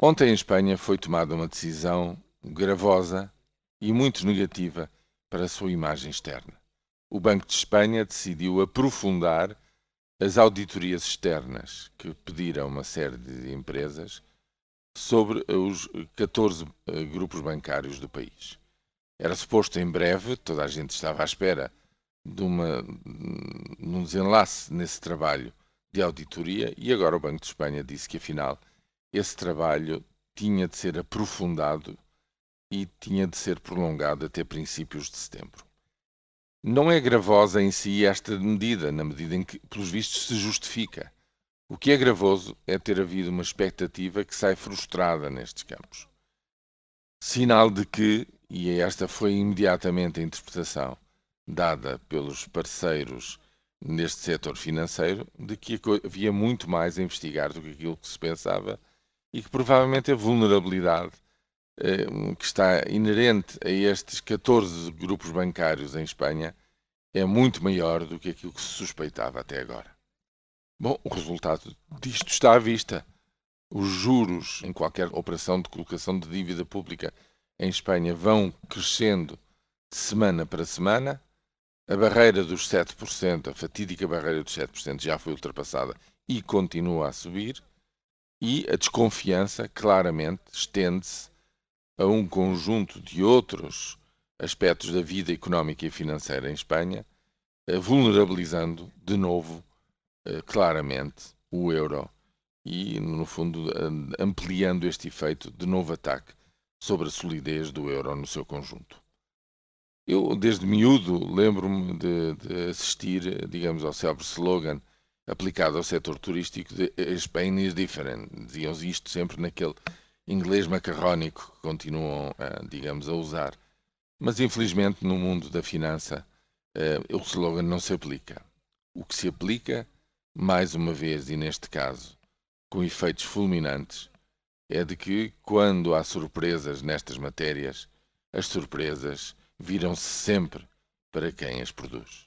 Ontem em Espanha foi tomada uma decisão gravosa e muito negativa para a sua imagem externa. O Banco de Espanha decidiu aprofundar as auditorias externas que pediram uma série de empresas sobre os 14 eh, grupos bancários do país. Era suposto em breve, toda a gente estava à espera de, uma, de um desenlace nesse trabalho de auditoria e agora o Banco de Espanha disse que afinal esse trabalho tinha de ser aprofundado e tinha de ser prolongado até princípios de setembro. Não é gravosa em si esta medida, na medida em que, pelos vistos, se justifica. O que é gravoso é ter havido uma expectativa que sai frustrada nestes campos. Sinal de que, e esta foi imediatamente a interpretação dada pelos parceiros neste setor financeiro, de que havia muito mais a investigar do que aquilo que se pensava e que provavelmente a vulnerabilidade eh, que está inerente a estes 14 grupos bancários em Espanha é muito maior do que aquilo que se suspeitava até agora. Bom, o resultado disto está à vista. Os juros em qualquer operação de colocação de dívida pública em Espanha vão crescendo de semana para semana. A barreira dos 7%, a fatídica barreira dos 7%, já foi ultrapassada e continua a subir e a desconfiança claramente estende-se a um conjunto de outros aspectos da vida económica e financeira em Espanha, eh, vulnerabilizando de novo eh, claramente o euro e, no fundo, ampliando este efeito de novo ataque sobre a solidez do euro no seu conjunto. Eu, desde miúdo, lembro-me de, de, assistir, digamos, ao célebre slogan aplicado ao setor turístico de Spain is different. Diziam isto sempre naquele inglês macarrónico que continuam, digamos, a usar. Mas infelizmente no mundo da finança uh, o slogan não se aplica. O que se aplica, mais uma vez e neste caso, com efeitos fulminantes, é de que quando há surpresas nestas matérias, as surpresas viram-se sempre para quem as produz.